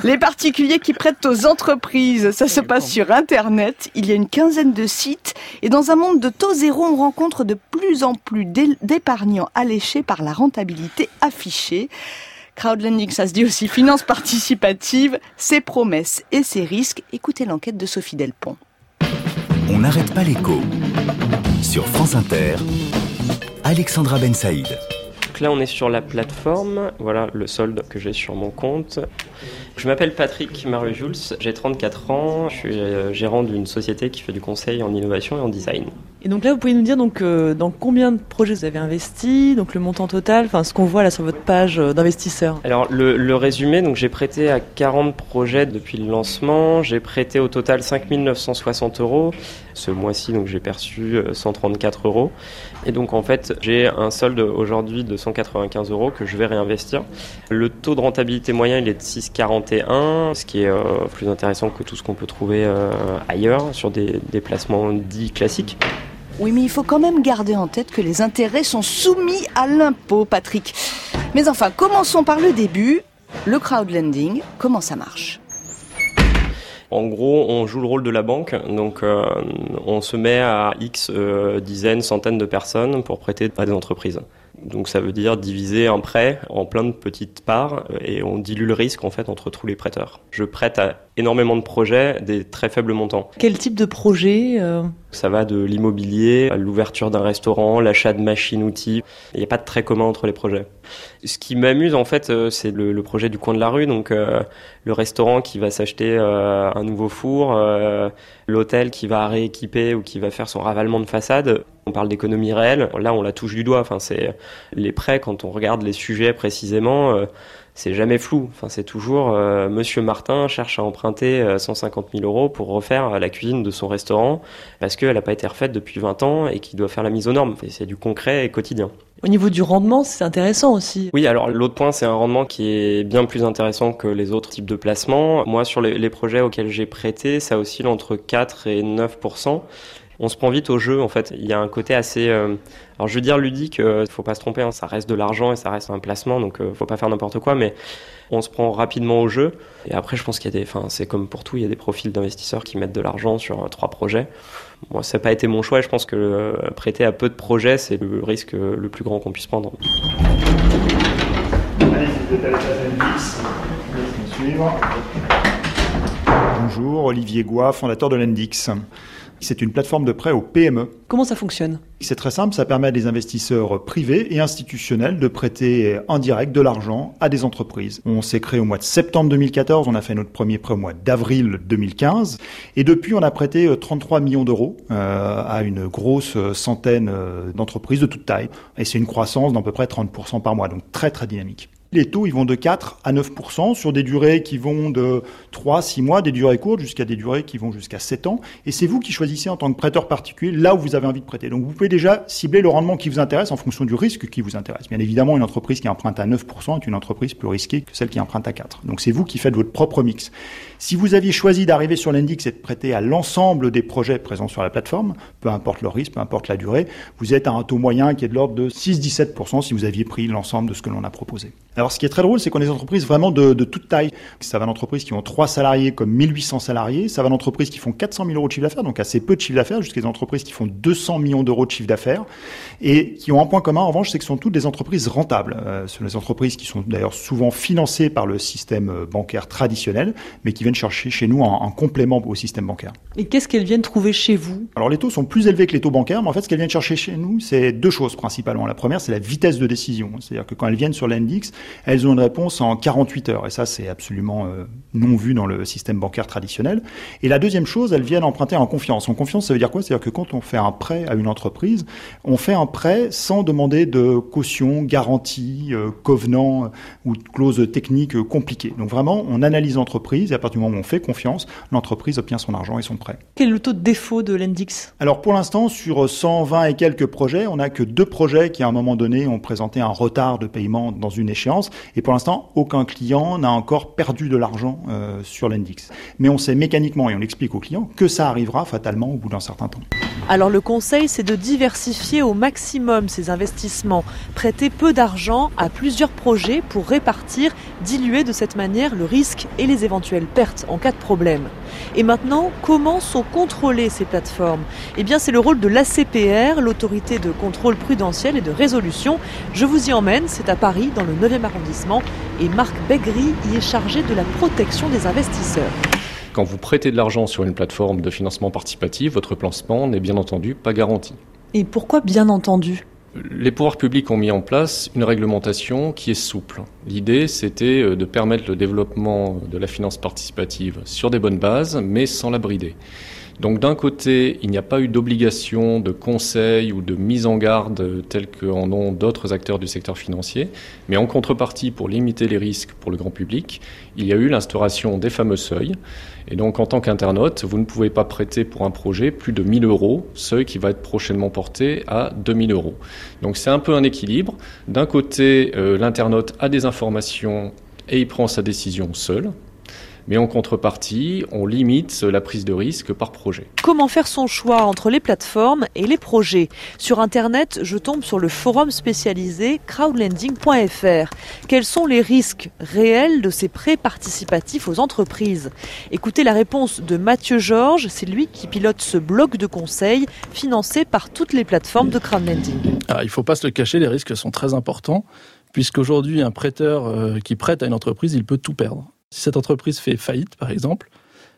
Les particuliers qui prêtent aux entreprises, ça se passe sur Internet. Il y a une quinzaine de sites et dans un monde de taux zéro, on rencontre de plus en plus d'épargnants alléchés par la rentabilité affichée. Crowdlending, ça se dit aussi finance participative, ses promesses et ses risques. Écoutez l'enquête de Sophie Delpont. On n'arrête pas l'écho. Sur France Inter, Alexandra Ben Saïd. là, on est sur la plateforme. Voilà le solde que j'ai sur mon compte. Je m'appelle Patrick Marie-Jules, j'ai 34 ans, je suis euh, gérant d'une société qui fait du conseil en innovation et en design. Et donc là, vous pouvez nous dire donc euh, dans combien de projets vous avez investi, donc le montant total, enfin ce qu'on voit là sur votre page euh, d'investisseur. Alors le, résumé, donc j'ai prêté à 40 projets depuis le lancement, j'ai prêté au total 5 960 euros. Ce mois-ci, donc j'ai perçu 134 euros. Et donc en fait, j'ai un solde aujourd'hui de 195 euros que je vais réinvestir. Le taux de rentabilité moyen, il est de 6,41, ce qui est plus intéressant que tout ce qu'on peut trouver ailleurs sur des, des placements dits classiques. Oui, mais il faut quand même garder en tête que les intérêts sont soumis à l'impôt, Patrick. Mais enfin, commençons par le début. Le crowdlending, comment ça marche? En gros, on joue le rôle de la banque, donc euh, on se met à X euh, dizaines, centaines de personnes pour prêter à des entreprises. Donc ça veut dire diviser un prêt en plein de petites parts et on dilue le risque en fait entre tous les prêteurs. Je prête à énormément de projets, des très faibles montants. Quel type de projet euh Ça va de l'immobilier à l'ouverture d'un restaurant, l'achat de machines-outils. Il n'y a pas de très commun entre les projets. Ce qui m'amuse en fait, euh, c'est le, projet du coin de la rue, donc euh, le restaurant qui va s'acheter un nouveau four, l'hôtel qui va rééquiper ou qui va faire son ravalement de façade. On parle d'économie réelle. Là, on la touche du doigt. Enfin, c'est les prêts quand on regarde les sujets précisément c'est jamais flou. Enfin, c'est toujours euh, Monsieur Martin cherche à emprunter 150 euh, 000 euros pour refaire la cuisine de son restaurant parce qu'elle n'a pas été refaite depuis 20 ans et qu'il doit faire la mise aux normes. c'est du concret et quotidien. Au niveau du rendement, c'est intéressant aussi. Oui, alors l'autre point, c'est un rendement qui est bien plus intéressant que les autres types de placements. Moi, sur les, les projets auxquels j'ai prêté, ça oscille entre 4 et 9 on se prend vite au jeu en fait. Il y a un côté assez, euh, alors je veux dire ludique, il euh, faut pas se tromper, hein, ça reste de l'argent et ça reste un placement, donc euh, faut pas faire n'importe quoi, mais on se prend rapidement au jeu. Et après, je pense qu'il y a des, enfin c'est comme pour tout, il y a des profils d'investisseurs qui mettent de l'argent sur trois projets. Moi, ça n'a pas été mon choix. Et je pense que prêter à peu de projets, c'est le risque le plus grand qu'on puisse prendre. Bonjour, Olivier Goua, fondateur de l'Endix. C'est une plateforme de prêt aux PME. Comment ça fonctionne? C'est très simple, ça permet à des investisseurs privés et institutionnels de prêter en direct de l'argent à des entreprises. On s'est créé au mois de septembre 2014, on a fait notre premier prêt au mois d'avril 2015 et depuis on a prêté 33 euh, millions d'euros euh, à une grosse centaine euh, d'entreprises de toute taille et c'est une croissance d'à peu près 30% par mois, donc très très dynamique. Les taux, ils vont de 4 à 9% sur des durées qui vont de 3 6 mois, des durées courtes jusqu'à des durées qui vont jusqu'à 7 ans et c'est vous qui choisissez en tant que prêteur particulier là où vous avez envie de prêter. Donc vous pouvez déjà cibler le rendement qui vous intéresse en fonction du risque qui vous intéresse. Bien évidemment, une entreprise qui emprunte à 9% est une entreprise plus risquée que celle qui emprunte à 4. Donc c'est vous qui faites votre propre mix. Si vous aviez choisi d'arriver sur l'index et de prêter à l'ensemble des projets présents sur la plateforme, peu importe leur risque, peu importe la durée, vous êtes à un taux moyen qui est de l'ordre de 6-17% si vous aviez pris l'ensemble de ce que l'on a proposé. Ce qui est très drôle, c'est qu'on a des entreprises vraiment de, de toute taille. Ça va d'entreprises qui ont 3 salariés comme 1800 salariés, ça va d'entreprises qui font 400 000 euros de chiffre d'affaires, donc assez peu de chiffre d'affaires, jusqu'à des entreprises qui font 200 millions d'euros de chiffre d'affaires, et qui ont un point commun en revanche, c'est que ce sont toutes des entreprises rentables. Euh, ce sont des entreprises qui sont d'ailleurs souvent financées par le système euh, bancaire traditionnel, mais qui viennent chercher chez nous un, un complément au système bancaire. Et qu'est-ce qu'elles viennent trouver chez vous? Alors les taux sont plus élevés que les taux bancaires, mais en fait ce qu'elles viennent chercher chez nous, c'est deux choses principalement. La première, c'est la vitesse de décision. C'est-à-dire que quand elles viennent sur l'index, elles ont une réponse en 48 heures. Et ça, c'est absolument euh, non vu dans le système bancaire traditionnel. Et la deuxième chose, elles viennent emprunter en confiance. En confiance, ça veut dire quoi? C'est-à-dire que quand on fait un prêt à une entreprise, on fait un prêt sans demander de caution, garantie, euh, covenant euh, ou clause technique compliquée. Donc vraiment, on analyse l'entreprise et à partir du moment où on fait confiance, l'entreprise obtient son argent et son prêt. Quel est le taux de défaut de l'Endix? Alors pour l'instant, sur 120 et quelques projets, on n'a que deux projets qui à un moment donné ont présenté un retard de paiement dans une échéance. Et pour l'instant, aucun client n'a encore perdu de l'argent euh, sur l'index. Mais on sait mécaniquement, et on explique aux clients, que ça arrivera fatalement au bout d'un certain temps. Alors le conseil, c'est de diversifier au maximum ses investissements, prêter peu d'argent à plusieurs projets pour répartir, diluer de cette manière le risque et les éventuelles pertes en cas de problème. Et maintenant, comment sont contrôlées ces plateformes? Eh bien, c'est le rôle de l'ACPR, l'autorité de contrôle prudentiel et de résolution. Je vous y emmène, c'est à Paris, dans le 9e arrondissement, et Marc Begri y est chargé de la protection des investisseurs. Quand vous prêtez de l'argent sur une plateforme de financement participatif, votre placement n'est bien entendu pas garanti. Et pourquoi bien entendu? Les pouvoirs publics ont mis en place une réglementation qui est souple. L'idée, c'était euh, de permettre le développement de la finance participative sur des bonnes bases, mais sans la brider. Donc d'un côté, il n'y a pas eu d'obligation de conseil ou de mise en garde telle qu'en ont d'autres acteurs du secteur financier, mais en contrepartie, pour limiter les risques pour le grand public, il y a eu l'instauration des fameux seuils. Et donc en tant qu'internaute, vous ne pouvez pas prêter pour un projet plus de 1000 euros, seuil qui va être prochainement porté à 2000 euros. Donc c'est un peu un équilibre. D'un côté, euh, l'internaute a des informations et il prend sa décision seul, mais en contrepartie, on limite la prise de risque par projet. Comment faire son choix entre les plateformes et les projets? Sur Internet, je tombe sur le forum spécialisé crowdlending.fr. Quels sont les risques réels de ces prêts participatifs aux entreprises? Écoutez la réponse de Mathieu Georges, c'est lui qui pilote ce blog de conseils financé par toutes les plateformes de crowdlending. Ah, il ne faut pas se le cacher, les risques sont très importants puisqu'aujourd'hui, un prêteur euh, qui prête à une entreprise, il peut tout perdre. Si cette entreprise fait faillite, par exemple,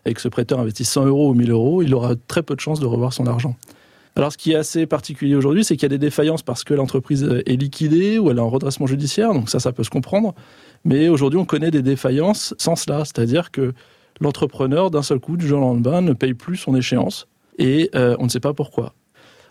et que ce prêteur investit 100 euros ou 1000 euros, il aura très peu de chances de revoir son argent. Alors ce qui est assez particulier aujourd'hui, c'est qu'il y a des défaillances parce que l'entreprise est liquidée ou elle a un redressement judiciaire, donc ça, ça peut se comprendre. Mais aujourd'hui, on connaît des défaillances sans cela, c'est-à-dire que l'entrepreneur, d'un seul coup, du jour au lendemain, ne paye plus son échéance et euh, on ne sait pas pourquoi.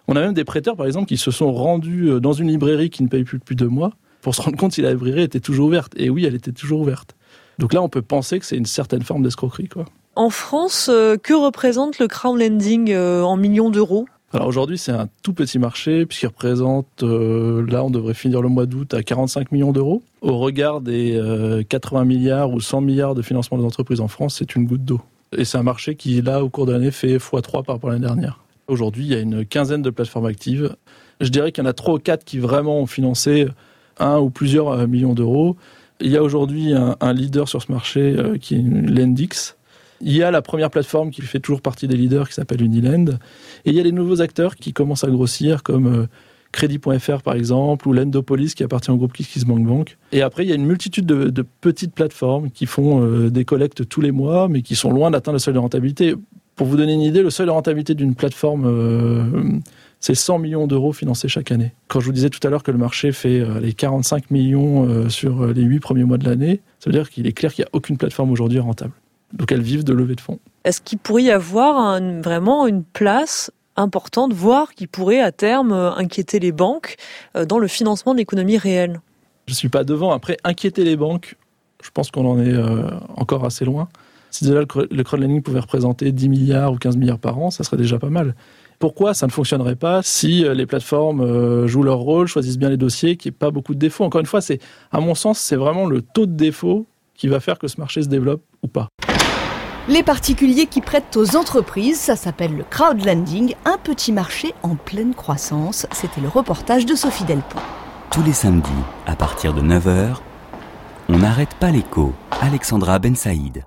On a même des prêteurs, par exemple, qui se sont rendus euh, dans une librairie qui ne paye plus depuis deux mois pour se rendre compte si la librairie était toujours ouverte. Et oui, elle était toujours ouverte. Donc là, on peut penser que c'est une certaine forme d'escroquerie. Quoi. En France, euh, que représente le crowdlending euh, en millions d'euros? Alors aujourd'hui, c'est un tout petit marché puisqu'il représente, euh, là, on devrait finir le mois d'août à 45 millions d'euros. Au regard des 80 milliards ou 100 milliards de financement des entreprises en France, c'est une goutte d'eau. Et c'est un marché qui, là, au cours de l'année, fait x3 par rapport à l'année dernière. Aujourd'hui, il y a une quinzaine de plateformes actives. Je dirais qu'il y en a trois ou quatre qui vraiment ont financé un ou plusieurs millions d'euros. Il y a aujourd'hui un, leader sur ce marché euh, qui est Lendix. Il y a la première plateforme qui fait toujours partie des leaders qui s'appelle Unilend. Et il y a les nouveaux acteurs qui commencent à grossir comme euh, Crédit.fr par exemple ou Lendopolis qui appartient au groupe KissKissBankBank. Et après, il y a une multitude de, petites plateformes qui font euh, des collectes tous les mois mais qui sont loin d'atteindre le seuil de rentabilité. Pour vous donner une idée, le seuil de rentabilité d'une plateforme c'est 100 millions d'euros financés chaque année. Quand je vous disais tout à l'heure que le marché fait euh, les 45 millions euh, sur euh, les 8 premiers mois de l'année, ça veut dire qu'il est clair qu'il n'y a aucune plateforme aujourd'hui rentable. Donc elles vivent de levée de fonds. Est-ce qu'il pourrait y avoir vraiment une place importante, voire qui pourrait à terme inquiéter les banques dans le financement de l'économie réelle? Je ne suis pas devant. Après, inquiéter les banques, je pense qu'on en est encore assez loin. Si déjà le crowdlending pouvait représenter 10 milliards ou 15 milliards par an, ça serait déjà pas mal pourquoi ça ne fonctionnerait pas si euh, les plateformes euh, jouent leur rôle, choisissent bien les dossiers, qu'il n'y ait pas beaucoup de défauts. Encore une fois, c'est, à mon sens, c'est vraiment le taux de défaut qui va faire que ce marché se développe ou pas. Les particuliers qui prêtent aux entreprises, ça s'appelle le crowdlending, un petit marché en pleine croissance. C'était le reportage de Sophie Delpont. Tous les samedis, à partir de 9h, on n'arrête pas l'écho. Alexandra Ben Saïd.